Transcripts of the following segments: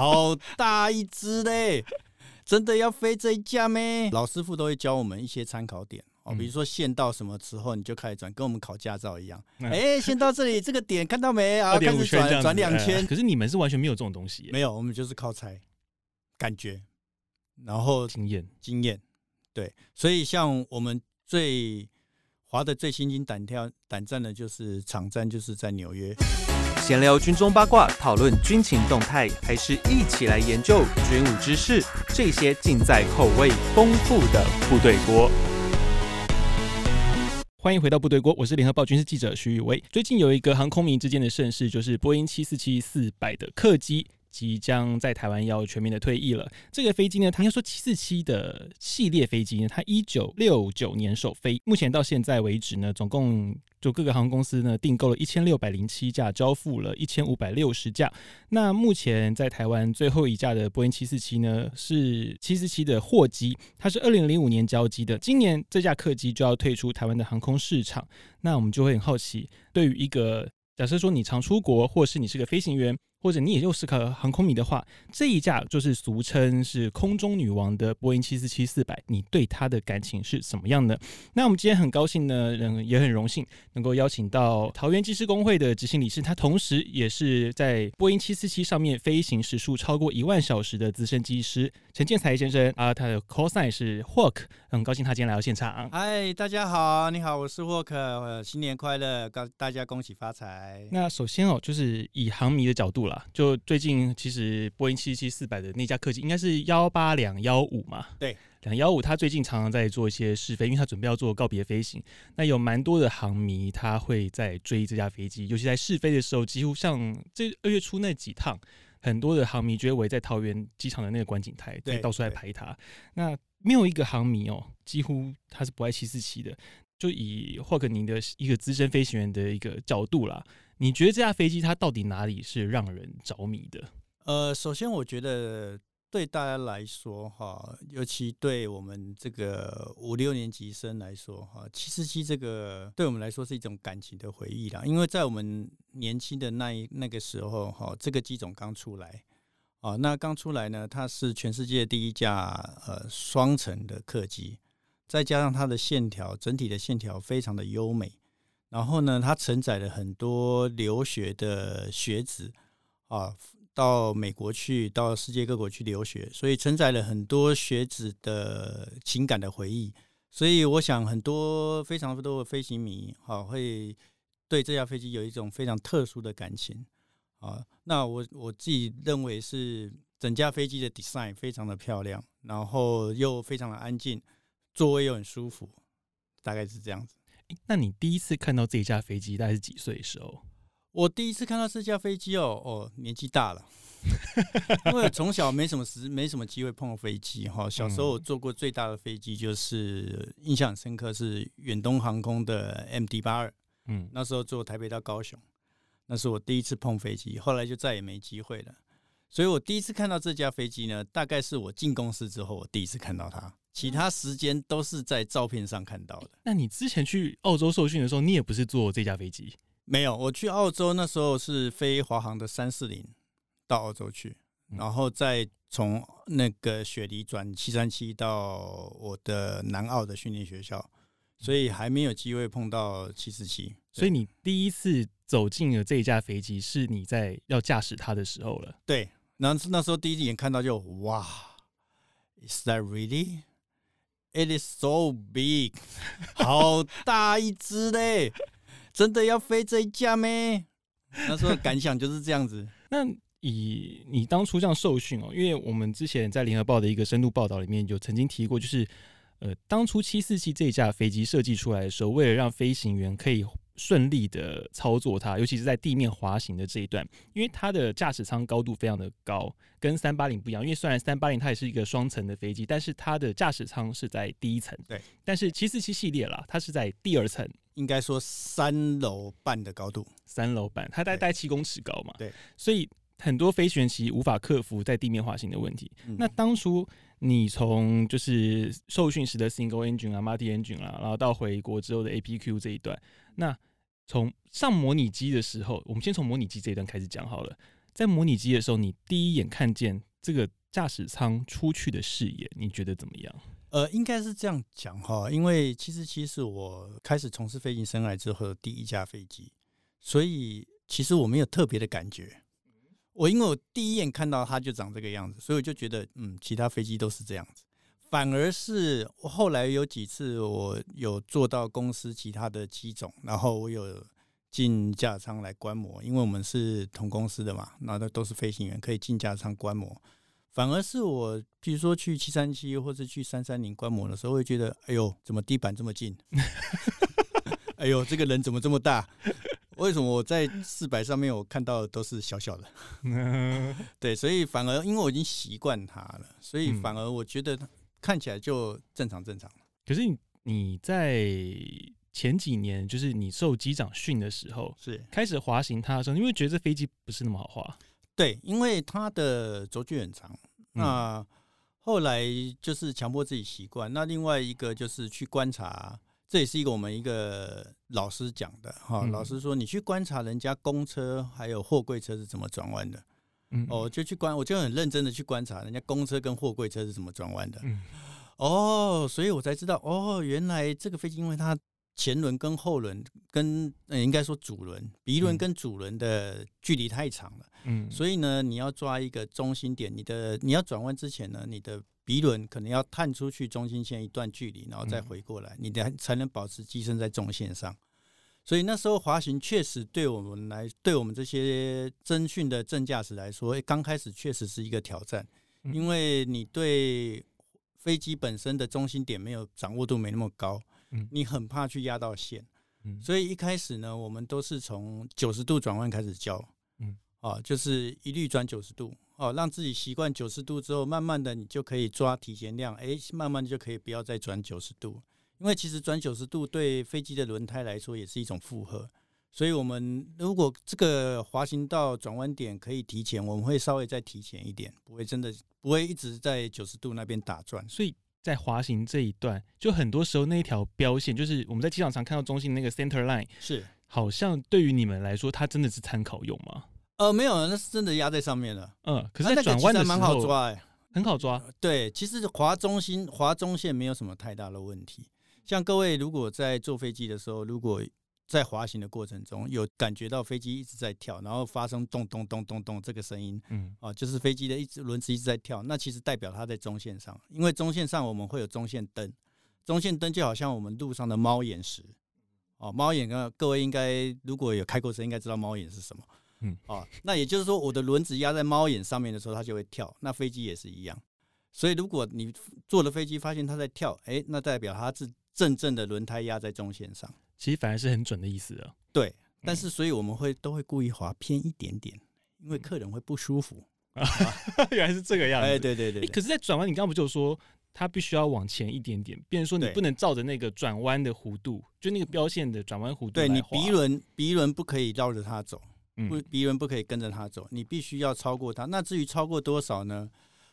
好大一只嘞！真的要飞这一架咩？老师傅都会教我们一些参考点哦，比如说线到什么时候你就开始转，跟我们考驾照一样。哎、欸，线到这里 这个点看到没啊？开始转转两圈。可是你们是完全没有这种东西，没有，我们就是靠猜感觉，然后经验经验。对，所以像我们最滑的最心惊胆跳胆战的就是场站，就是在纽约。闲聊军中八卦，讨论军情动态，还是一起来研究军武知识？这些尽在口味丰富的部队锅。欢迎回到部队锅，我是联合报军事记者徐宇威。最近有一个航空迷之间的盛事，就是波音七四七四百的客机。即将在台湾要全面的退役了。这个飞机呢，它应该说七四七的系列飞机呢，它一九六九年首飞，目前到现在为止呢，总共就各个航空公司呢订购了一千六百零七架，交付了一千五百六十架。那目前在台湾最后一架的波音七四七呢，是七四七的货机，它是二零零五年交机的，今年这架客机就要退出台湾的航空市场。那我们就会很好奇，对于一个假设说你常出国，或是你是个飞行员。或者你也就是个航空迷的话，这一架就是俗称是空中女王的波音七四七四百，你对它的感情是怎么样的？那我们今天很高兴呢，嗯也很荣幸能够邀请到桃园机师工会的执行理事，他同时也是在波音七四七上面飞行时数超过一万小时的资深机师陈建才先生啊，他的 call sign 是 Hawk，很高兴他今天来到现场。嗨，大家好，你好，我是 Hawk，新年快乐，告大家恭喜发财。那首先哦，就是以航迷的角度啦。就最近，其实波音七七四百的那架客机应该是幺八两幺五嘛？对，两幺五，他最近常常在做一些试飞，因为他准备要做告别飞行。那有蛮多的航迷，他会在追这架飞机，尤其在试飞的时候，几乎像这二月初那几趟，很多的航迷就会围在桃园机场的那个观景台，对，到处来拍它。那没有一个航迷哦，几乎他是不爱七四七的。就以霍克宁的一个资深飞行员的一个角度啦。你觉得这架飞机它到底哪里是让人着迷的？呃，首先我觉得对大家来说哈，尤其对我们这个五六年级生来说哈，七四七这个对我们来说是一种感情的回忆啦。因为在我们年轻的那一那个时候哈，这个机种刚出来啊，那刚出来呢，它是全世界第一架呃双层的客机，再加上它的线条，整体的线条非常的优美。然后呢，它承载了很多留学的学子啊，到美国去，到世界各国去留学，所以承载了很多学子的情感的回忆。所以我想，很多非常多的飞行迷啊，会对这架飞机有一种非常特殊的感情啊。那我我自己认为是整架飞机的 design 非常的漂亮，然后又非常的安静，座位又很舒服，大概是这样子。那你第一次看到这架飞机大概是几岁的时候？我第一次看到这架飞机哦哦，年纪大了，因为从小没什么时没什么机会碰到飞机哈。小时候我坐过最大的飞机就是印象很深刻，是远东航空的 MD 八二，嗯，那时候坐台北到高雄，那是我第一次碰飞机，后来就再也没机会了。所以我第一次看到这架飞机呢，大概是我进公司之后我第一次看到它。其他时间都是在照片上看到的。那你之前去澳洲受训的时候，你也不是坐这架飞机？没有，我去澳洲那时候是飞华航的三四零到澳洲去，然后再从那个雪梨转七三七到我的南澳的训练学校，所以还没有机会碰到七四七。所以你第一次走进了这一架飞机，是你在要驾驶它的时候了？对，然后那时候第一眼看到就哇，Is that really？It is so big，好大一只嘞！真的要飞这一架咩？那时候感想就是这样子。那以你当初这样受训哦，因为我们之前在联合报的一个深度报道里面有曾经提过，就是呃，当初七四七这一架飞机设计出来的时候，为了让飞行员可以顺利的操作它，尤其是在地面滑行的这一段，因为它的驾驶舱高度非常的高，跟三八零不一样。因为虽然三八零它也是一个双层的飞机，但是它的驾驶舱是在第一层。对，但是七四七系列啦，它是在第二层，应该说三楼半的高度，三楼半，它大概七公尺高嘛。对，所以很多飞行员其实无法克服在地面滑行的问题。嗯、那当初你从就是受训时的 single engine 啊，multi engine 啊，然后到回国之后的 APQ 这一段，那从上模拟机的时候，我们先从模拟机这一段开始讲好了。在模拟机的时候，你第一眼看见这个驾驶舱出去的视野，你觉得怎么样？呃，应该是这样讲哈，因为其实其实我开始从事飞行生涯之后的第一架飞机，所以其实我没有特别的感觉。我因为我第一眼看到它就长这个样子，所以我就觉得嗯，其他飞机都是这样子。反而是我后来有几次我有做到公司其他的机种，然后我有进驾驶舱来观摩，因为我们是同公司的嘛，那都都是飞行员，可以进驾驶舱观摩。反而是我，比如说去七三七或者去三三零观摩的时候，会觉得，哎呦，怎么地板这么近？哎呦，这个人怎么这么大？为什么我在四百上面我看到的都是小小的？对，所以反而因为我已经习惯它了，所以反而我觉得看起来就正常正常。可是你你在前几年，就是你受机长训的时候，是开始滑行它的时候，因为觉得这飞机不是那么好滑。对，因为它的轴距很长，那后来就是强迫自己习惯。那另外一个就是去观察，这也是一个我们一个老师讲的哈。老师说，你去观察人家公车还有货柜车是怎么转弯的，嗯，哦，就去观，我就很认真的去观察人家公车跟货柜车是怎么转弯的，哦，所以我才知道，哦，原来这个飞机因为它。前轮跟后轮跟呃，应该说主轮、鼻轮跟主轮的距离太长了，嗯，所以呢，你要抓一个中心点，你的你要转弯之前呢，你的鼻轮可能要探出去中心线一段距离，然后再回过来，你的才能保持机身在中线上。所以那时候滑行确实对我们来，对我们这些侦训的正驾驶来说，刚开始确实是一个挑战，因为你对飞机本身的中心点没有掌握度，没那么高。你很怕去压到线，所以一开始呢，我们都是从九十度转弯开始教，嗯，啊，就是一律转九十度，哦，让自己习惯九十度之后，慢慢的你就可以抓提前量，哎，慢慢就可以不要再转九十度，因为其实转九十度对飞机的轮胎来说也是一种负荷，所以我们如果这个滑行道转弯点可以提前，我们会稍微再提前一点，不会真的不会一直在九十度那边打转，所以。在滑行这一段，就很多时候那一条标线，就是我们在机场常看到中心那个 center line，是好像对于你们来说，它真的是参考用吗？呃，没有，那是真的压在上面了。嗯，可是在转弯的时候蛮好抓，哎，很好抓。对，其实滑中心、滑中线没有什么太大的问题。像各位如果在坐飞机的时候，如果在滑行的过程中，有感觉到飞机一直在跳，然后发生咚咚咚咚咚这个声音，嗯，啊，就是飞机的一直轮子一直在跳，那其实代表它在中线上，因为中线上我们会有中线灯，中线灯就好像我们路上的猫眼石，哦，猫眼啊，各位应该如果有开过车，应该知道猫眼是什么，嗯，啊，那也就是说，我的轮子压在猫眼上面的时候，它就会跳，那飞机也是一样，所以如果你坐了飞机发现它在跳，诶，那代表它是真正的轮胎压在中线上。其实反而是很准的意思啊。对，但是所以我们会都会故意滑偏一点点，因为客人会不舒服。啊，原来是这个样子。哎，对对对，对。可是，在转弯，你刚刚不就说它必须要往前一点点，变成说你不能照着那个转弯的弧度，就那个标线的转弯弧度。对，你鼻轮鼻轮不可以绕着它走，不鼻轮不可以跟着它走，你必须要超过它。那至于超过多少呢？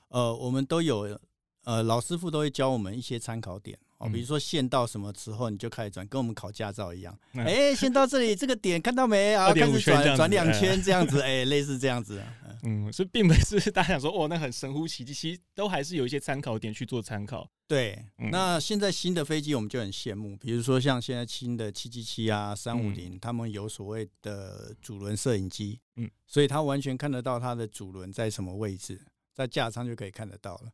呃，我们都有呃老师傅都会教我们一些参考点。哦，比如说线到什么时候你就开始转，跟我们考驾照一样。哎、欸，线到这里这个点看到没 啊？开始转转两圈这样子，哎、欸，类似这样子。嗯，所以并不是大家想说哦，那很神乎其技，其实都还是有一些参考点去做参考。对，那现在新的飞机我们就很羡慕，比如说像现在新的七七七啊、三五零，他们有所谓的主轮摄影机，嗯，所以他完全看得到它的主轮在什么位置，在驾舱就可以看得到了。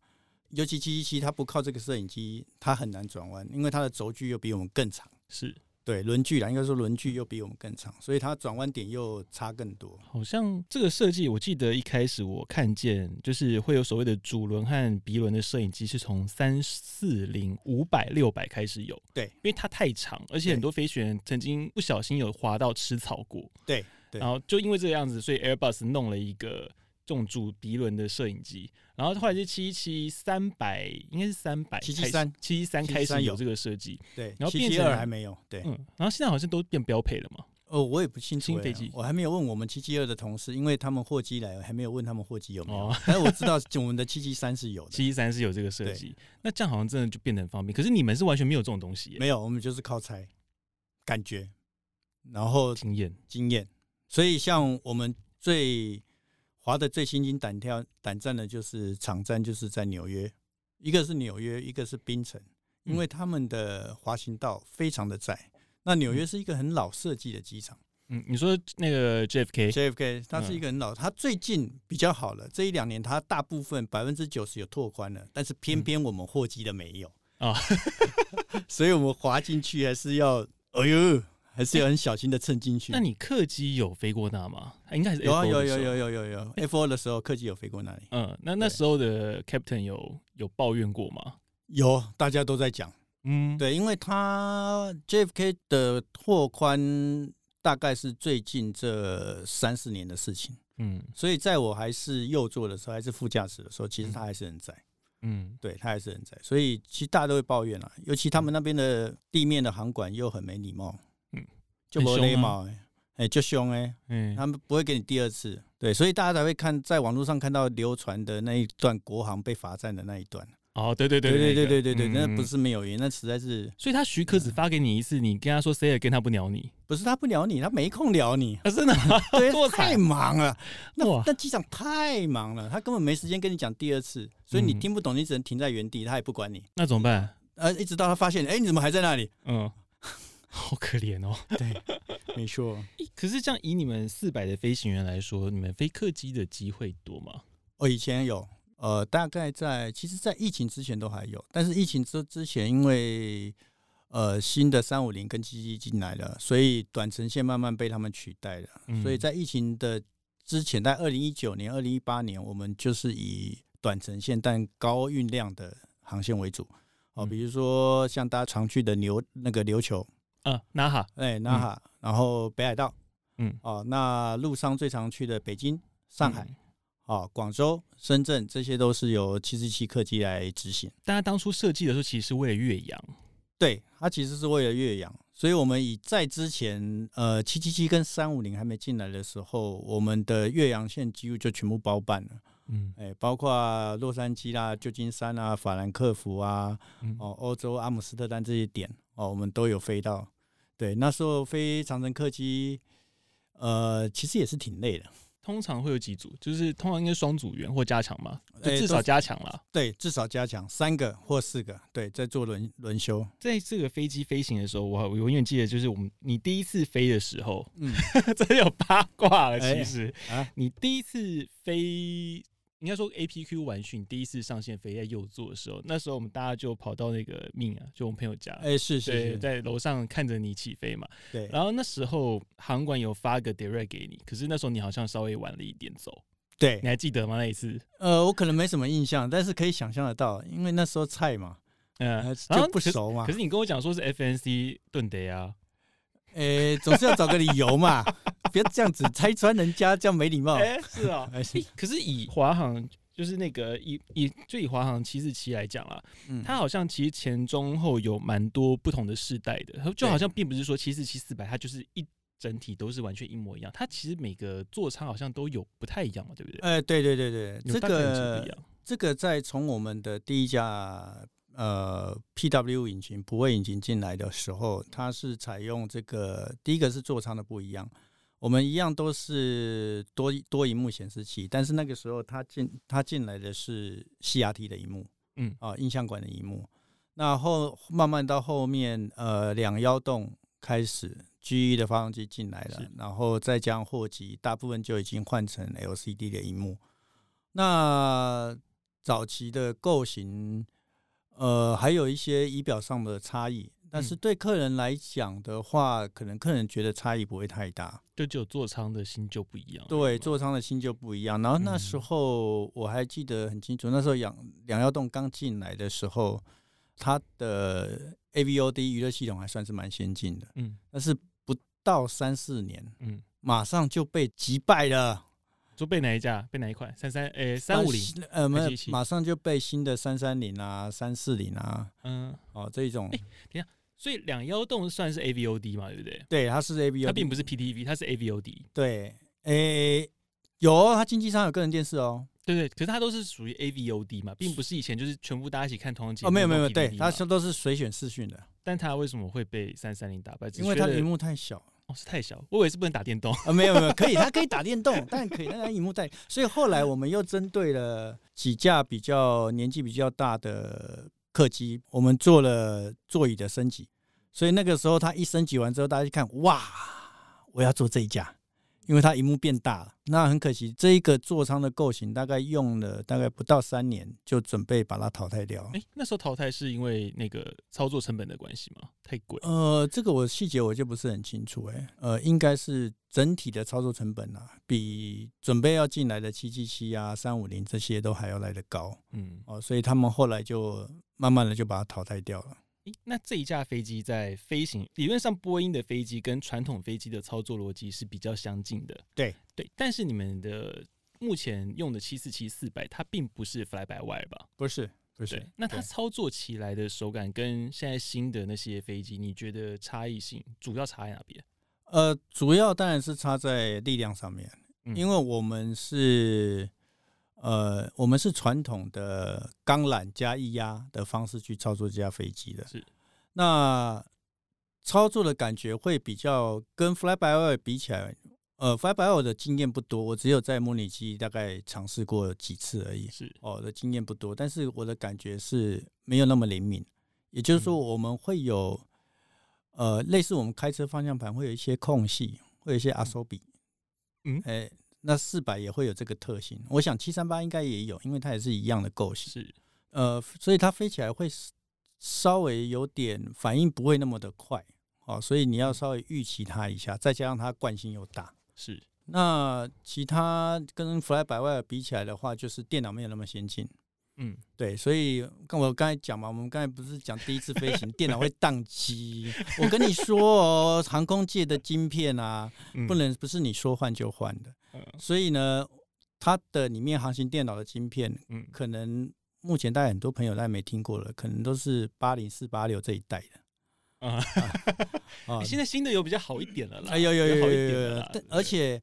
尤其七七七，它不靠这个摄影机，它很难转弯，因为它的轴距又比我们更长。是对轮距啦，应该说轮距又比我们更长，所以它转弯点又差更多。好像这个设计，我记得一开始我看见，就是会有所谓的主轮和鼻轮的摄影机，是从三四零、五百、六百开始有。对，因为它太长，而且很多飞行员曾经不小心有滑到吃草过。对，对，然后就因为这个样子，所以 Airbus 弄了一个。重主鼻轮的摄影机，然后后来是七七三百，应该是三百七七三七七三开始有这个设计，对，然后七七二还没有，对，嗯，然后现在好像都变标配了嘛。哦，我也不清楚，新飞机我还没有问我们七七二的同事，因为他们货机来了，还没有问他们货机有没有。哦、但是我知道我们的七七三是有的，七七三是有这个设计。那这样好像真的就变得很方便。可是你们是完全没有这种东西，没有，我们就是靠猜感觉，然后经验经验。所以像我们最滑的最心惊胆跳胆战的就是场站，就是在纽约，一个是纽约，一个是槟城，因为他们的滑行道非常的窄。那纽约是一个很老设计的机场。嗯，你说那个 JFK，JFK，它是一个很老，它最近比较好了。这一两年，它大部分百分之九十有拓宽了，但是偏偏我们货机的没有啊，所以我们滑进去还是要，哎呦。还是要很小心的蹭进去。那你客机有飞过那吗？应该是有啊，有有有有有有。F4 的时候，客机有飞过那里。嗯，那那时候的 Captain 有有抱怨过吗？有，大家都在讲。嗯，对，因为他 JFK 的拓宽大概是最近这三四年的事情。嗯，所以在我还是右座的时候，还是副驾驶的时候，其实他还是很窄。嗯，对，他还是很窄。所以其实大家都会抱怨了，尤其他们那边的地面的航管又很没礼貌。就没礼貌哎，哎，就凶哎，嗯，他们不会给你第二次，对，所以大家才会看在网络上看到流传的那一段国航被罚站的那一段。哦，对对对对对对对对，那不是没有原因，那实在是。所以他许可只发给你一次，你跟他说谁也跟他不鸟你，不是他不鸟你，他没空鸟你，真的，对，太忙了，那那机长太忙了，他根本没时间跟你讲第二次，所以你听不懂，你只能停在原地，他也不管你。那怎么办？呃，一直到他发现，哎，你怎么还在那里？嗯。好可怜哦，对，没错。可是这样以你们四百的飞行员来说，你们飞客机的机会多吗？我以前有，呃，大概在其实，在疫情之前都还有，但是疫情之之前，因为呃新的三五零跟机机进来了，所以短程线慢慢被他们取代了。嗯、所以在疫情的之前，在二零一九年、二零一八年，我们就是以短程线但高运量的航线为主。哦、呃，比如说像大家常去的琉那个琉球。嗯，那哈，哎，那哈，然后北海道，嗯，哦，那陆上最常去的北京、上海，哦，广州、深圳，这些都是由七四七客机来执行。大家当初设计的时候，其实是为了岳阳，对，它其实是为了岳阳，所以我们以在之前，呃，七七七跟三五零还没进来的时候，我们的岳阳线几乎就全部包办了，嗯，哎，包括洛杉矶啦、旧金山啊、法兰克福啊，哦，欧洲阿姆斯特丹这些点，哦，我们都有飞到。对，那时候飞长城客机，呃，其实也是挺累的。通常会有几组，就是通常应该双组员或加强嘛，就至少加强了、欸。对，至少加强三个或四个。对，在做轮轮休。在这个飞机飞行的时候，我我永远记得，就是我们你第一次飞的时候，嗯，真有八卦了。其实、欸、啊，你第一次飞。应该说，APQ 完训第一次上线飞在右座的时候，那时候我们大家就跑到那个命啊，就我们朋友家，哎、欸，是是，是，在楼上看着你起飞嘛。对。然后那时候航管有发个 direct 给你，可是那时候你好像稍微晚了一点走。对。你还记得吗？那一次？呃，我可能没什么印象，但是可以想象得到，因为那时候菜嘛，嗯，就不熟嘛。可是，你跟我讲说是 FNC 盾的呀。诶、欸，总是要找个理由嘛，不要这样子拆穿人家，这样没礼貌。哎、欸，是啊、喔欸，可是以华航就是那个以以就以华航七四七来讲啦，嗯，它好像其实前中后有蛮多不同的世代的，就好像并不是说七四七四百它就是一整体都是完全一模一样，它其实每个座舱好像都有不太一样嘛，对不对？哎、欸，对对对对，这个这个在从我们的第一架。呃，PW 引擎、普惠引擎进来的时候，它是采用这个第一个是座舱的不一样。我们一样都是多多荧幕显示器，但是那个时候它进它进来的是 CRT 的荧幕，嗯啊，映像管的荧幕。那后慢慢到后面，呃，两幺洞开始 GE 的发动机进来了，然后再将货机，大部分就已经换成 LCD 的荧幕。那早期的构型。呃，还有一些仪表上的差异，但是对客人来讲的话，可能客人觉得差异不会太大，就只有座舱的心就不一样。对，座舱的心就不一样。然后那时候我还记得很清楚，那时候两两耀洞刚进来的时候，它的 AVOD 娱乐系统还算是蛮先进的，嗯，但是不到三四年，嗯，马上就被击败了。就背哪一架？背哪一款？三三诶，三五零呃，没有，马上就被新的三三零啊，三四零啊，嗯，哦，这一种。哎、欸，等下，所以两幺洞算是 AVOD 嘛，对不对？对，它是 AVOD，它并不是 PTV，它是 AVOD。对，诶、欸，有，它经济舱有个人电视哦。对对，可是它都是属于 AVOD 嘛，并不是以前就是全部大家一起看同一节目。哦，没有没有，对，它都是随选视讯的。但它为什么会被三三零打败？因为它屏幕太小。哦，是太小，我以为是不能打电动 啊，没有没有，可以，它可以打电动，但可以那个荧幕在。所以后来我们又针对了几架比较年纪比较大的客机，我们做了座椅的升级。所以那个时候它一升级完之后，大家一看，哇，我要坐这一架。因为它荧幕变大了，那很可惜，这一个座舱的构型大概用了大概不到三年，就准备把它淘汰掉。哎，那时候淘汰是因为那个操作成本的关系吗？太贵？呃，这个我细节我就不是很清楚。哎，呃，应该是整体的操作成本啊，比准备要进来的七七七啊、三五零这些都还要来得高。嗯，哦，所以他们后来就慢慢的就把它淘汰掉了。那这一架飞机在飞行理论上，波音的飞机跟传统飞机的操作逻辑是比较相近的。对对，但是你们的目前用的七四七四百，它并不是 fly by wire 吧？不是，不是。那它操作起来的手感跟现在新的那些飞机，你觉得差异性主要差在哪边？呃，主要当然是差在力量上面，嗯、因为我们是。呃，我们是传统的钢缆加液压的方式去操作这架飞机的，是。那操作的感觉会比较跟 fly by wire 比起来，呃，fly by wire 的经验不多，我只有在模拟机大概尝试过几次而已，是。哦，的经验不多，但是我的感觉是没有那么灵敏，也就是说，我们会有、嗯、呃，类似我们开车方向盘会有一些空隙，会有一些阿手比，嗯，哎、欸。那四百也会有这个特性，我想七三八应该也有，因为它也是一样的构型。是，呃，所以它飞起来会稍微有点反应不会那么的快，哦，所以你要稍微预期它一下，再加上它惯性又大。是，那其他跟 Fly by Wire 比起来的话，就是电脑没有那么先进。嗯，对，所以跟我刚才讲嘛，我们刚才不是讲第一次飞行电脑会宕机？我跟你说哦，航空界的晶片啊，不能不是你说换就换的。所以呢，它的里面航行电脑的晶片，嗯，可能目前大家很多朋友大家没听过了，可能都是八零四八六这一代的。啊。啊，现在新的有比较好一点了啦，哎有有有有有，而且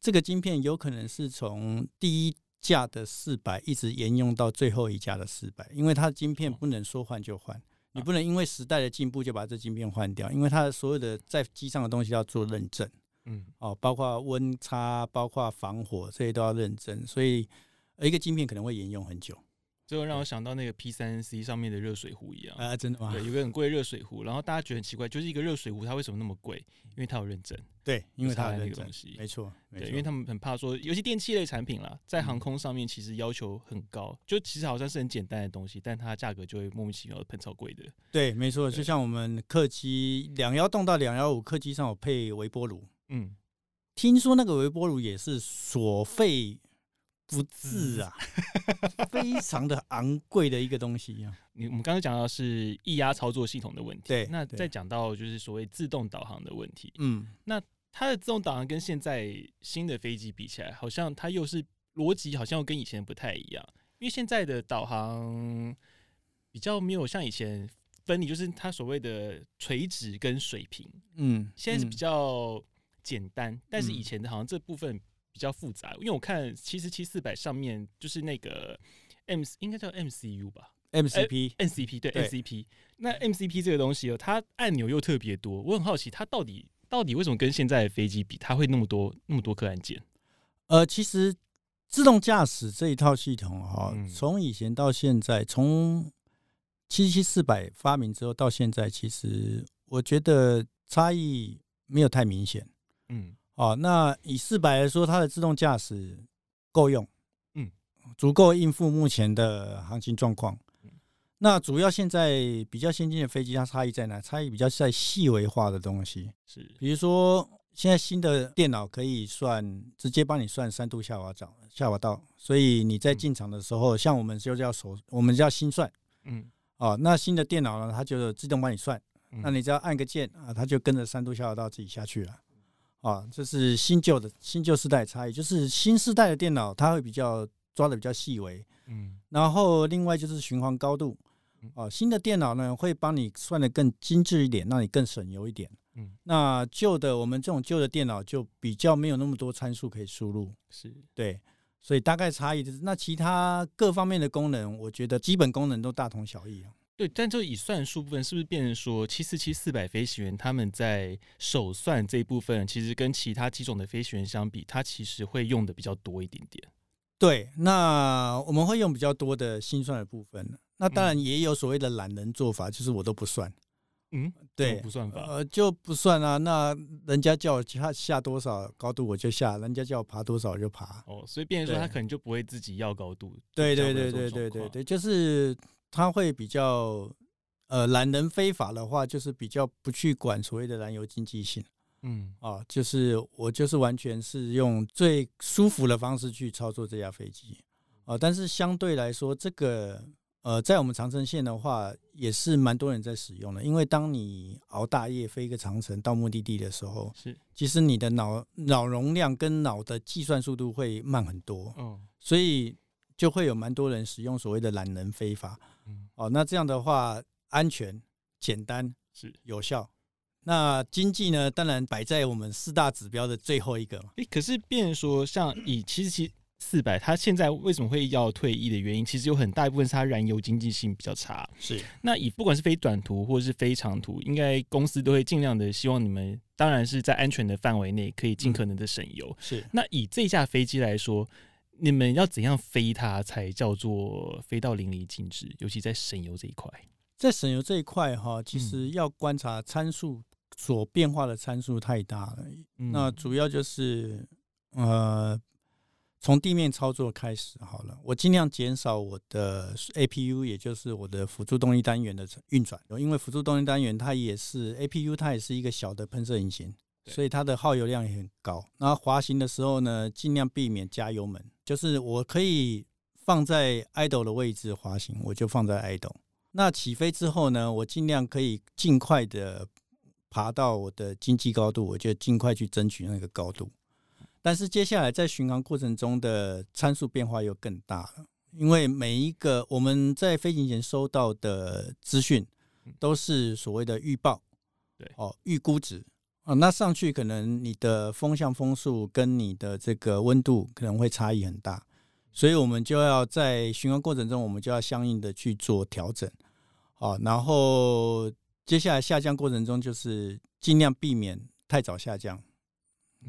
这个晶片有可能是从第一。架的四百一直沿用到最后一架的四百，因为它的晶片不能说换就换，你不能因为时代的进步就把这晶片换掉，因为它的所有的在机上的东西要做认证，嗯，哦，包括温差，包括防火这些都要认真，所以一个晶片可能会沿用很久。最后让我想到那个 P 三 C 上面的热水壶一样啊，真的吗？对，有个很贵的热水壶，然后大家觉得很奇怪，就是一个热水壶它为什么那么贵？因为它有认证。对，因为它有那个东西，没错。对，因为他们很怕说，尤其电器类产品啦，在航空上面其实要求很高，就其实好像是很简单的东西，但它价格就会莫名其妙的喷超贵的。对，没错。就像我们客机两幺洞到两幺五客机上有配微波炉，嗯，听说那个微波炉也是所费。不至啊，非常的昂贵的一个东西啊。你我们刚刚讲到是液压操作系统的问题，对。那再讲到就是所谓自动导航的问题，嗯，那它的自动导航跟现在新的飞机比起来，好像它又是逻辑好像又跟以前不太一样，因为现在的导航比较没有像以前分离，就是它所谓的垂直跟水平，嗯，现在是比较简单，但是以前的好像这部分。比较复杂，因为我看七十七四百上面就是那个 M，应该叫 MCU 吧？MCP，MCP、欸、MCP 对，对 MCP。那 MCP 这个东西哦，它按钮又特别多，我很好奇，它到底到底为什么跟现在的飞机比，它会那么多那么多颗按键？呃，其实自动驾驶这一套系统哈，从以前到现在，从七七四百发明之后到现在，其实我觉得差异没有太明显。嗯。哦，那以四百来说，它的自动驾驶够用，嗯，足够应付目前的行情状况。那主要现在比较先进的飞机，它差异在哪？差异比较在细微化的东西，是，比如说现在新的电脑可以算，直接帮你算三度下滑角、下滑道，所以你在进场的时候，像我们就叫手，我们叫心算，嗯，哦，那新的电脑呢，它就自动帮你算，那你只要按个键啊，它就跟着三度下滑道自己下去了。啊，这是新旧的新旧世代差异，就是新世代的电脑它会比较抓的比较细微，嗯，然后另外就是循环高度，啊，新的电脑呢会帮你算的更精致一点，让你更省油一点，嗯，那旧的我们这种旧的电脑就比较没有那么多参数可以输入，是。对，所以大概差异就是那其他各方面的功能，我觉得基本功能都大同小异啊。对，但就以算术部分，是不是变成说七四七四百飞行员他们在手算这一部分，其实跟其他几种的飞行员相比，他其实会用的比较多一点点。对，那我们会用比较多的心算的部分。那当然也有所谓的懒人做法，就是我都不算。嗯，对，不算法，呃，就不算啊。那人家叫我下下多少高度，我就下；人家叫我爬多少，我就爬。哦，所以变成说他可能就不会自己要高度。对对对对对对对，就是他会比较呃懒人飞法的话，就是比较不去管所谓的燃油经济性。嗯，啊，就是我就是完全是用最舒服的方式去操作这架飞机啊。但是相对来说，这个。呃，在我们长城线的话，也是蛮多人在使用的。因为当你熬大夜飞一个长城到目的地的时候，是其实你的脑脑容量跟脑的计算速度会慢很多。嗯，所以就会有蛮多人使用所谓的懒人飞法。嗯，哦，那这样的话，安全、简单、是有效。那经济呢，当然摆在我们四大指标的最后一个。诶、欸，可是变成说，像 以其实其。四百，它现在为什么会要退役的原因，其实有很大一部分是它燃油经济性比较差。是，那以不管是非短途或者是非长途，应该公司都会尽量的希望你们，当然是在安全的范围内，可以尽可能的省油。嗯、是，那以这架飞机来说，你们要怎样飞它才叫做飞到淋漓尽致？尤其在省油这一块，在省油这一块哈，其实要观察参数所变化的参数太大了。嗯、那主要就是呃。从地面操作开始好了，我尽量减少我的 APU，也就是我的辅助动力单元的运转，因为辅助动力单元它也是 APU，它也是一个小的喷射引擎，所以它的耗油量也很高。然后滑行的时候呢，尽量避免加油门，就是我可以放在 idle 的位置滑行，我就放在 idle。那起飞之后呢，我尽量可以尽快的爬到我的经济高度，我就尽快去争取那个高度。但是接下来在巡航过程中的参数变化又更大了，因为每一个我们在飞行前收到的资讯都是所谓的预报，对哦，预估值啊，那上去可能你的风向风速跟你的这个温度可能会差异很大，所以我们就要在巡航过程中，我们就要相应的去做调整，好，然后接下来下降过程中就是尽量避免太早下降。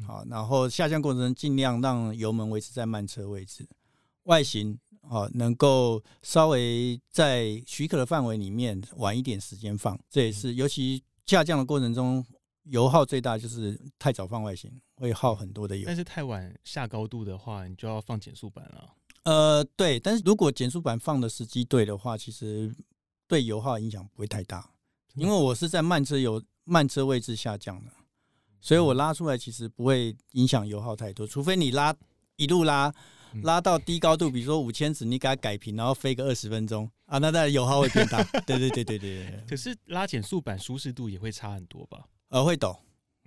好，然后下降过程中尽量让油门维持在慢车位置，外形啊能够稍微在许可的范围里面晚一点时间放，这也是尤其下降的过程中油耗最大，就是太早放外形会耗很多的油。但是太晚下高度的话，你就要放减速板了。呃，对，但是如果减速板放的时机对的话，其实对油耗影响不会太大，因为我是在慢车油慢车位置下降的。所以我拉出来其实不会影响油耗太多，除非你拉一路拉拉到低高度，比如说五千尺，你给它改平，然后飞个二十分钟啊，那那油耗会变大。对对对对对对。可是拉减速板舒适度也会差很多吧？呃，会抖，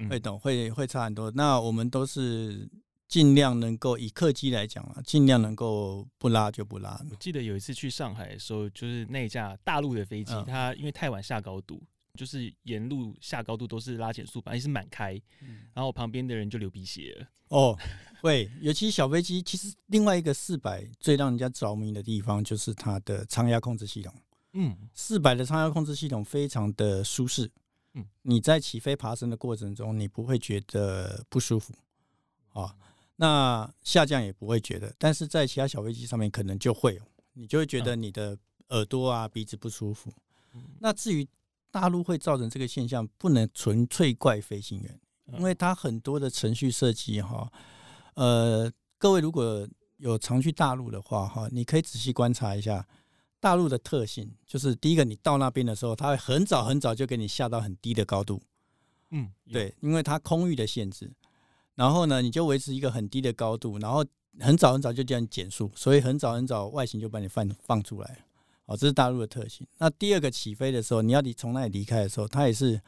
会抖，会会差很多。那我们都是尽量能够以客机来讲啊，尽量能够不拉就不拉。我记得有一次去上海的时候，就是那架大陆的飞机，它因为太晚下高度。就是沿路下高度都是拉减速板，也是满开，然后旁边的人就流鼻血了。哦，对，尤其小飞机，其实另外一个四百最让人家着迷的地方就是它的舱压控制系统。嗯，四百的舱压控制系统非常的舒适。嗯，你在起飞爬升的过程中，你不会觉得不舒服啊。那下降也不会觉得，但是在其他小飞机上面可能就会，你就会觉得你的耳朵啊、鼻子不舒服。那至于大陆会造成这个现象，不能纯粹怪飞行员，因为它很多的程序设计哈，呃，各位如果有常去大陆的话哈，你可以仔细观察一下大陆的特性，就是第一个，你到那边的时候，它会很早很早就给你下到很低的高度，嗯，对，因为它空域的限制，然后呢，你就维持一个很低的高度，然后很早很早就叫你减速，所以很早很早外形就把你放放出来。哦，这是大陆的特性。那第二个起飞的时候，你要你从那里离开的时候，它也是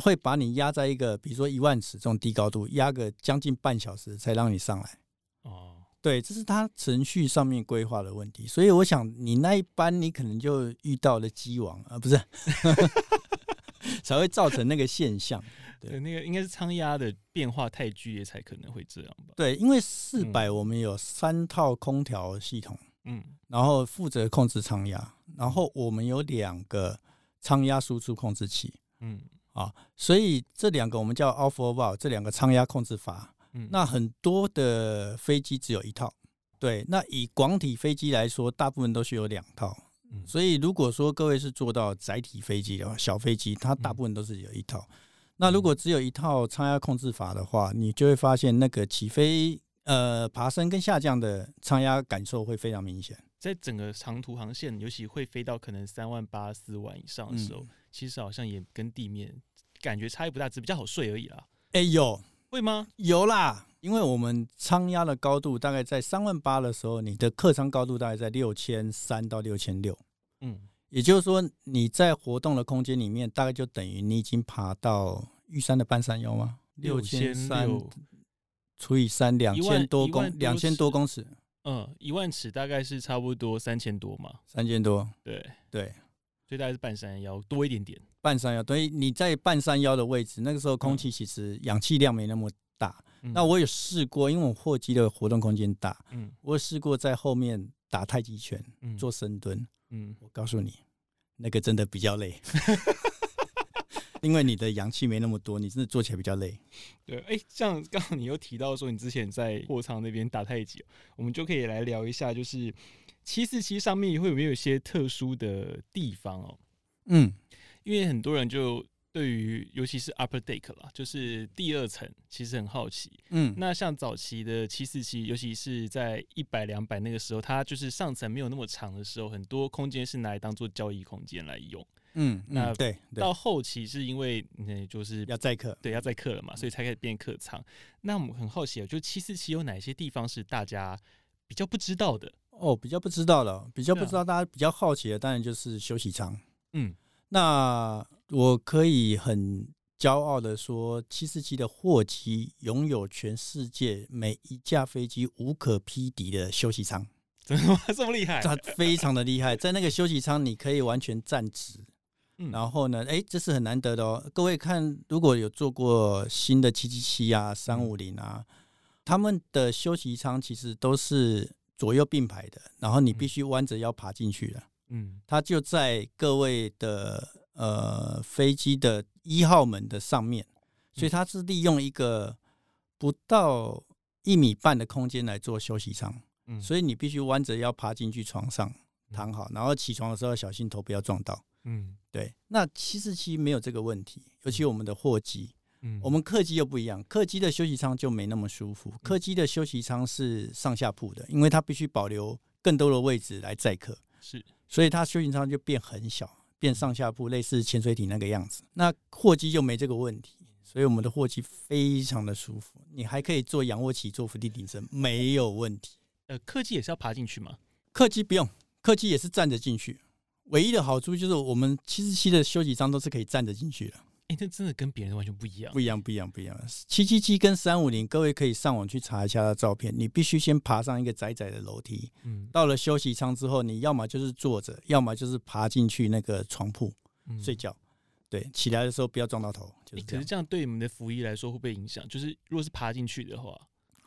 会把你压在一个，比如说一万尺这种低高度，压个将近半小时才让你上来。哦，对，这是它程序上面规划的问题。所以我想，你那一班你可能就遇到了机王啊，不是，才会造成那个现象。对，对那个应该是舱压的变化太剧烈，才可能会这样吧？对，因为四百我们有三套空调系统。嗯，然后负责控制舱压，然后我们有两个舱压输出控制器，嗯啊，所以这两个我们叫 outflow valve，这两个舱压控制阀。嗯，那很多的飞机只有一套，对。那以广体飞机来说，大部分都是有两套。嗯，所以如果说各位是做到载体飞机的话，小飞机它大部分都是有一套。那如果只有一套舱压控制阀的话，你就会发现那个起飞、呃爬升跟下降的舱压感受会非常明显。在整个长途航线，尤其会飞到可能三万八、四万以上的时候，嗯、其实好像也跟地面感觉差异不大，只比较好睡而已啦。哎、欸，有会吗？有啦，因为我们舱压的高度大概在三万八的时候，你的客舱高度大概在六千三到六千六。嗯，也就是说你在活动的空间里面，大概就等于你已经爬到玉山的半山腰吗？六千三除以三，两千多公两千多公尺。嗯，一万尺大概是差不多三千多嘛，三千多，对对，所以大概是半山腰多一点点。半山腰，所以你在半山腰的位置，那个时候空气其实氧气量没那么大。嗯、那我有试过，因为我货机的活动空间大，嗯，我有试过在后面打太极拳，嗯、做深蹲，嗯，我告诉你，那个真的比较累。因为你的氧气没那么多，你真的做起来比较累。对，哎、欸，像刚刚你又提到说你之前在货仓那边打太极，我们就可以来聊一下，就是七四七上面会有没有一些特殊的地方哦？嗯，因为很多人就对于尤其是 upper deck 啦，就是第二层，其实很好奇。嗯，那像早期的七四七，尤其是在一百两百那个时候，它就是上层没有那么长的时候，很多空间是拿来当做交易空间来用。嗯，那对，到后期是因为嗯，就是要载客，对，要载客了嘛，所以才开始变客舱。那我们很好奇啊，就七四七有哪些地方是大家比较不知道的？哦，比较不知道了，比较不知道，大家比较好奇的，当然就是休息舱。嗯，那我可以很骄傲的说，七四七的货机拥有全世界每一架飞机无可匹敌的休息舱。真的吗？这么厉害？它非常的厉害，在那个休息舱，你可以完全站直。然后呢？哎，这是很难得的哦。各位看，如果有坐过新的七七七啊、三五零啊，他们的休息舱其实都是左右并排的，然后你必须弯着腰爬进去的。嗯，它就在各位的呃飞机的一号门的上面，所以它是利用一个不到一米半的空间来做休息舱。嗯，所以你必须弯着腰爬进去床上躺好，然后起床的时候要小心头不要撞到。嗯，对，那七四七没有这个问题，尤其我们的货机，嗯，我们客机又不一样，客机的休息舱就没那么舒服。客机的休息舱是上下铺的，因为它必须保留更多的位置来载客，是，所以它休息舱就变很小，变上下铺，类似潜水艇那个样子。那货机就没这个问题，所以我们的货机非常的舒服，你还可以做仰卧起坐、伏地挺身，没有问题。呃，客机也是要爬进去吗？客机不用，客机也是站着进去。唯一的好处就是我们七四七的休息舱都是可以站着进去的。哎，这真的跟别人完全不一样，不一样，不一样，不一样。七七七跟三五零，各位可以上网去查一下的照片。你必须先爬上一个窄窄的楼梯，嗯，到了休息舱之后，你要么就是坐着，要么就是爬进去那个床铺睡觉。对，起来的时候不要撞到头。就是可是这样对你们的服役来说会不会影响？就是如果是爬进去的话，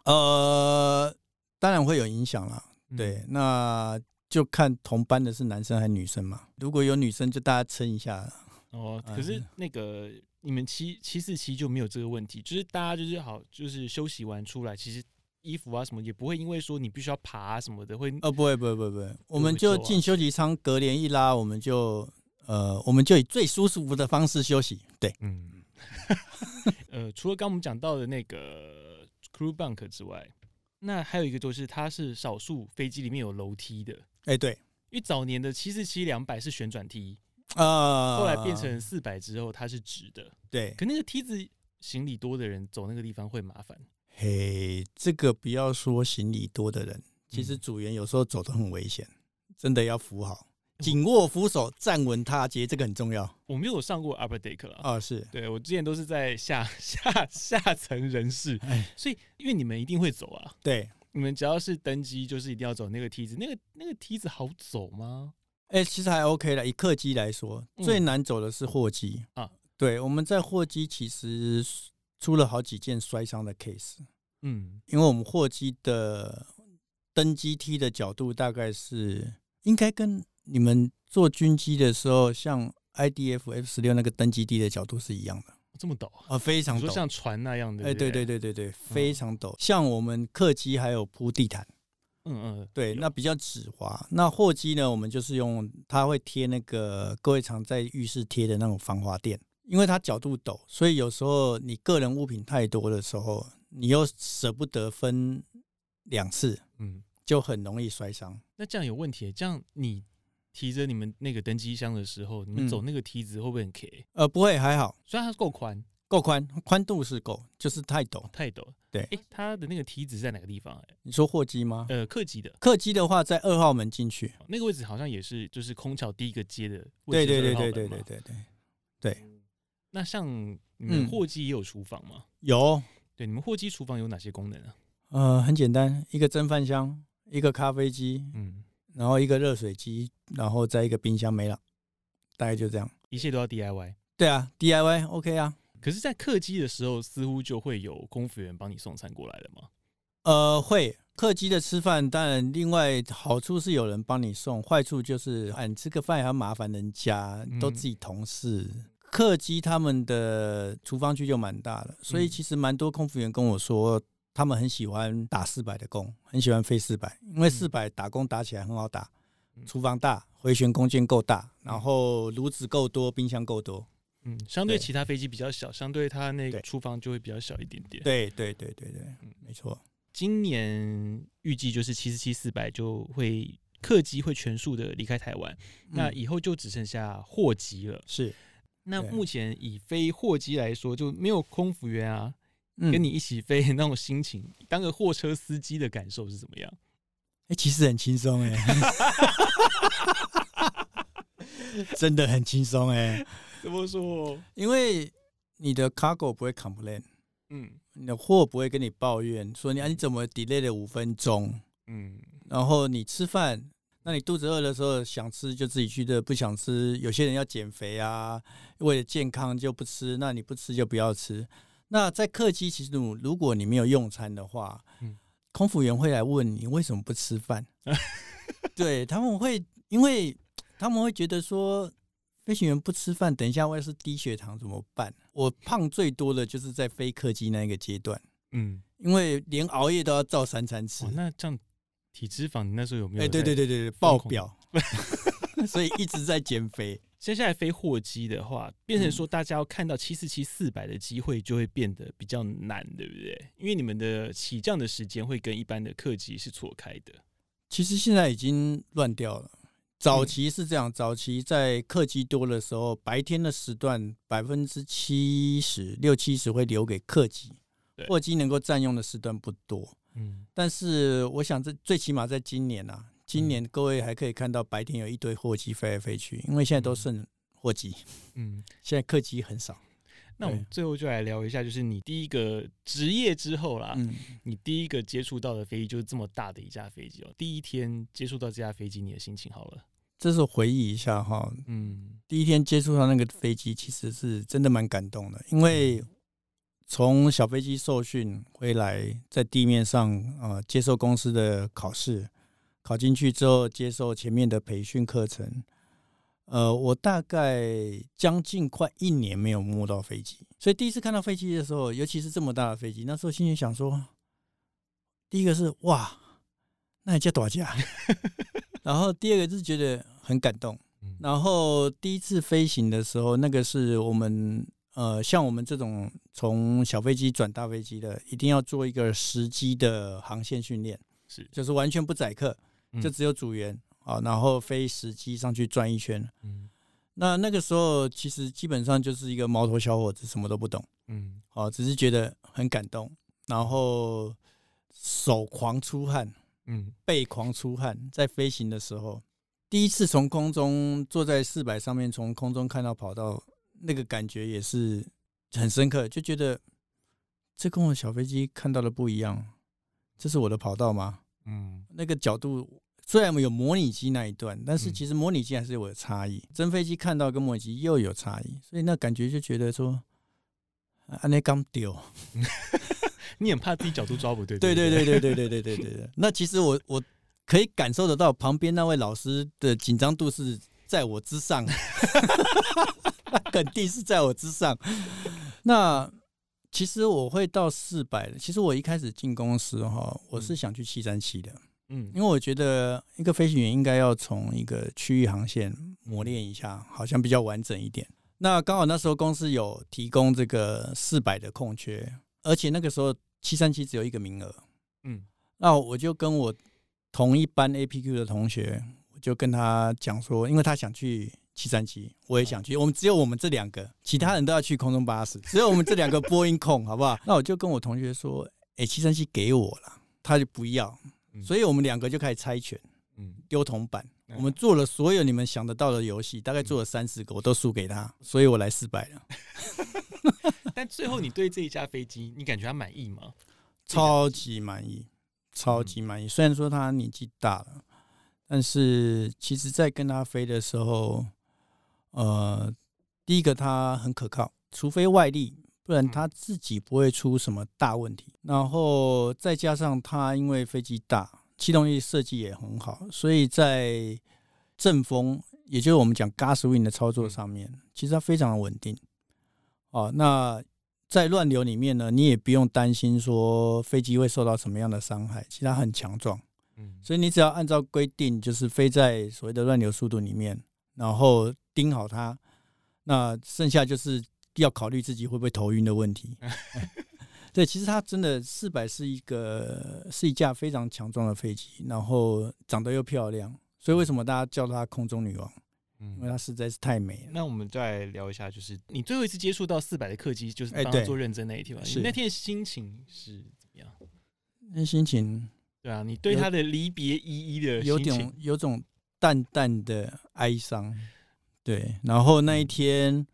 呃，当然会有影响了。对，那。就看同班的是男生还是女生嘛？如果有女生，就大家撑一下。哦，可是那个你们七七四七就没有这个问题，就是大家就是好，就是休息完出来，其实衣服啊什么也不会因为说你必须要爬啊什么的会。哦，不会，不会，不会，不会，我们就进休息舱，隔帘一拉，我们就呃，我们就以最舒服的方式休息。对，嗯。呃，除了刚我们讲到的那个 crew bunk 之外，那还有一个就是它是少数飞机里面有楼梯的。哎，欸、对，因为早年的七四七两百是旋转梯啊，后来变成四百之后，它是直的。对，可那个梯子行李多的人走那个地方会麻烦。嘿，这个不要说行李多的人，其实组员有时候走得很危险，真的要扶好，紧握扶手，站稳踏阶，这个很重要。我没有上过 upper deck 了啊，是对我之前都是在下下下层人士，所以因为你们一定会走啊，对。你们只要是登机，就是一定要走那个梯子。那个那个梯子好走吗？哎、欸，其实还 OK 了。以客机来说，最难走的是货机、嗯、啊。对，我们在货机其实出了好几件摔伤的 case。嗯，因为我们货机的登机梯的角度大概是应该跟你们坐军机的时候，像 IDF F 十六那个登机梯的角度是一样的，这么陡啊，非常陡，像船那样的。哎，对对对对对，非常陡。像我们客机还有铺地毯，嗯嗯，对，那比较直滑。那货机呢，我们就是用它会贴那个各位常在浴室贴的那种防滑垫，因为它角度陡，所以有时候你个人物品太多的时候，你又舍不得分两次，嗯，就很容易摔伤。那这样有问题，这样你。提着你们那个登机箱的时候，你们走那个梯子会不会很 K？呃，不会，还好，虽然它够宽，够宽，宽度是够，就是太陡，太陡。对，哎，它的那个梯子在哪个地方？哎，你说货机吗？呃，客机的，客机的话在二号门进去，那个位置好像也是，就是空桥第一个接的位置。对对对对对对对对对。那像你们货机也有厨房吗？有。对，你们货机厨房有哪些功能啊？呃，很简单，一个蒸饭箱，一个咖啡机，嗯。然后一个热水机，然后再一个冰箱没了，大概就这样，一切都要 DIY。对啊，DIY OK 啊。可是，在客机的时候，似乎就会有空服员帮你送餐过来了吗？呃，会。客机的吃饭，当然另外好处是有人帮你送，坏处就是，哎，你吃个饭还要麻烦人家，都自己同事。嗯、客机他们的厨房区就蛮大的，所以其实蛮多空服员跟我说。他们很喜欢打四百的工，很喜欢飞四百，因为四百打工打起来很好打，厨房大，回旋空间够大，然后炉子够多，冰箱够多。嗯，相对其他飞机比较小，相对它那个厨房就会比较小一点点。对对对对对，嗯，没错。今年预计就是七十七四百就会客机会全数的离开台湾，那以后就只剩下货机了。是，那目前以飞货机来说，就没有空服员啊。跟你一起飞那种心情，嗯、当个货车司机的感受是怎么样？哎、欸，其实很轻松哎，真的很轻松哎。怎么说？因为你的 cargo 不会 complain，嗯，你的货不会跟你抱怨说你啊你怎么 delay 了五分钟，嗯，然后你吃饭，那你肚子饿的时候想吃就自己去的，不想吃，有些人要减肥啊，为了健康就不吃，那你不吃就不要吃。那在客机，其实如果你没有用餐的话，嗯，空服员会来问你为什么不吃饭？对，他们会，因为他们会觉得说，飞行员不吃饭，等一下万一是低血糖怎么办？我胖最多的就是在飞客机那个阶段，嗯，因为连熬夜都要照三餐吃。那这样体脂肪你那时候有没有？哎，对对对对对，爆表，所以一直在减肥。接下来飞货机的话，变成说大家要看到七四七四百的机会就会变得比较难，对不对？因为你们的起降的时间会跟一般的客机是错开的。其实现在已经乱掉了。早期是这样，早期在客机多的时候，白天的时段百分之七十六七十会留给客机，货机能够占用的时段不多。嗯，但是我想这最起码在今年啊。今年各位还可以看到白天有一堆货机飞来飞去，因为现在都剩货机，嗯，现在客机很少。那我们最后就来聊一下，就是你第一个职业之后啦，嗯，你第一个接触到的飞机就是这么大的一架飞机哦。第一天接触到这架飞机，你的心情好了？这是回忆一下哈，嗯，第一天接触到那个飞机，其实是真的蛮感动的，因为从小飞机受训回来，在地面上啊接受公司的考试。考进去之后，接受前面的培训课程。呃，我大概将近快一年没有摸到飞机，所以第一次看到飞机的时候，尤其是这么大的飞机，那时候心里想说，第一个是哇，那也叫多少架？然后第二个就是觉得很感动。然后第一次飞行的时候，那个是我们呃，像我们这种从小飞机转大飞机的，一定要做一个实机的航线训练，是就是完全不载客。就只有组员啊，然后飞实机上去转一圈。嗯，那那个时候其实基本上就是一个毛头小伙子，什么都不懂。嗯，好，只是觉得很感动，然后手狂出汗，嗯，背狂出汗，在飞行的时候，第一次从空中坐在四百上面，从空中看到跑道，那个感觉也是很深刻，就觉得这跟我小飞机看到的不一样，这是我的跑道吗？嗯，那个角度。虽然我们有模拟机那一段，但是其实模拟机还是有差异。真飞机看到跟模拟机又有差异，所以那感觉就觉得说，啊，那刚丢，你很怕自己角度抓不对。对对对对对对对对对对。那其实我我可以感受得到旁边那位老师的紧张度是在我之上，肯定是在我之上。那其实我会到四百的。其实我一开始进公司哈，我是想去七三七的，嗯，因为我觉得一个飞行员应该要从一个区域航线磨练一下，好像比较完整一点。那刚好那时候公司有提供这个四百的空缺，而且那个时候七三七只有一个名额，嗯，那我就跟我同一班 APQ 的同学，我就跟他讲说，因为他想去七三七，我也想去，我们只有我们这两个，其他人都要去空中巴士，只有我们这两个波音控，好不好？那我就跟我同学说，哎，七三七给我了，他就不要，所以我们两个就开始猜拳，嗯，丢铜板。我们做了所有你们想得到的游戏，大概做了三四个，我都输给他，所以我来失败了。但最后你对这一架飞机，你感觉他满意吗？超级满意，超级满意。虽然说他年纪大了，但是其实在跟他飞的时候，呃，第一个他很可靠，除非外力，不然他自己不会出什么大问题。然后再加上他因为飞机大。气动力设计也很好，所以在阵风，也就是我们讲 gas wing 的操作上面，其实它非常的稳定。哦，那在乱流里面呢，你也不用担心说飞机会受到什么样的伤害，其实它很强壮。嗯，所以你只要按照规定，就是飞在所谓的乱流速度里面，然后盯好它，那剩下就是要考虑自己会不会头晕的问题。对，其实它真的四百是一个是一架非常强壮的飞机，然后长得又漂亮，所以为什么大家叫它空中女王？嗯，因为它实在是太美了。那我们再来聊一下，就是你最后一次接触到四百的客机，就是当做认真那一天吧，你那天的心情是怎么样？那心情，对啊，你对他的离别依依的有种有种淡淡的哀伤。对，然后那一天，嗯、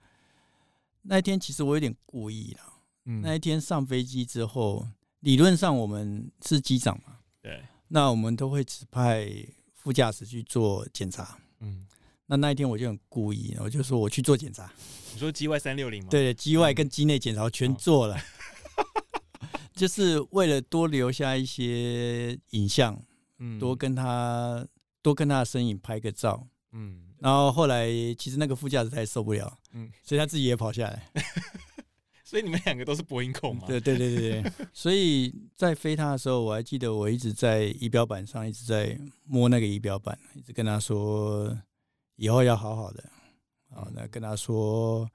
那一天其实我有点故意了。嗯，那一天上飞机之后，理论上我们是机长嘛，对，那我们都会指派副驾驶去做检查。嗯，那那一天我就很故意，我就说我去做检查。你说 G Y 三六零吗？对，，G Y 跟机内检查全做了，嗯、就是为了多留下一些影像，嗯，多跟他多跟他的身影拍个照，嗯，然后后来其实那个副驾驶他也受不了，嗯，所以他自己也跑下来。所以你们两个都是播音控嘛？对对对对对。所以在飞他的时候，我还记得我一直在仪表板上一直在摸那个仪表板，一直跟他说以后要好好的。啊，那跟他说，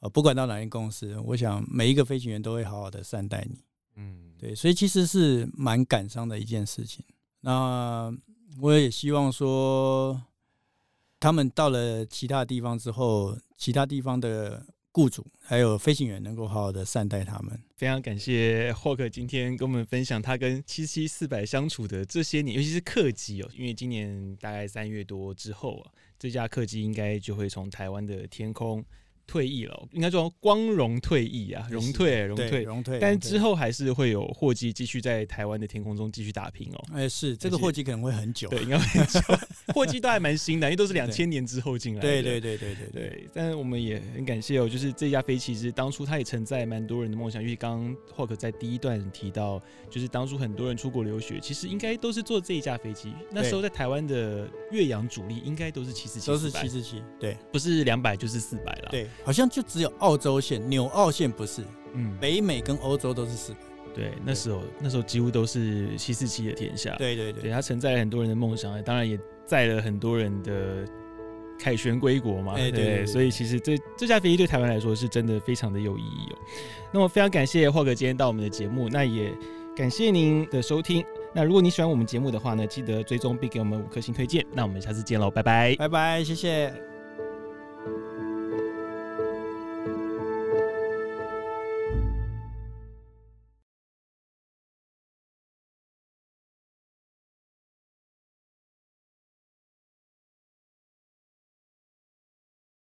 呃，不管到哪间公司，我想每一个飞行员都会好好的善待你。嗯，对。所以其实是蛮感伤的一件事情。那我也希望说，他们到了其他地方之后，其他地方的。雇主还有飞行员能够好好的善待他们，非常感谢霍克今天跟我们分享他跟七七四百相处的这些年，尤其是客机哦，因为今年大概三月多之后啊，这架客机应该就会从台湾的天空。退役了，应该说光荣退役啊，荣退，荣退，荣退。但之后还是会有货机继续在台湾的天空中继续打拼哦。哎，是这个货机可能会很久，对，应该会很久。货机都还蛮新的，因为都是两千年之后进来的。对对对对对对。但是我们也很感谢哦，就是这架飞机其实当初它也承载蛮多人的梦想，因为刚刚霍克在第一段提到，就是当初很多人出国留学，其实应该都是坐这一架飞机。那时候在台湾的岳阳主力应该都是七四七，都是七四七，对，不是两百就是四百了，对。好像就只有澳洲线、纽澳线不是，嗯，北美跟欧洲都是四百。对，那时候那时候几乎都是七四七的天下。对对对，对，它承载了很多人的梦想，当然也载了很多人的凯旋归国嘛。对，对，对，对，所以其实这这架飞机对台湾来说是真的非常的有意义哦。那么非常感谢霍哥今天到我们的节目，那也感谢您的收听。那如果你喜欢我们节目的话呢，记得追踪并给我们五颗星推荐。那我们下次见喽，拜拜，拜拜，谢谢。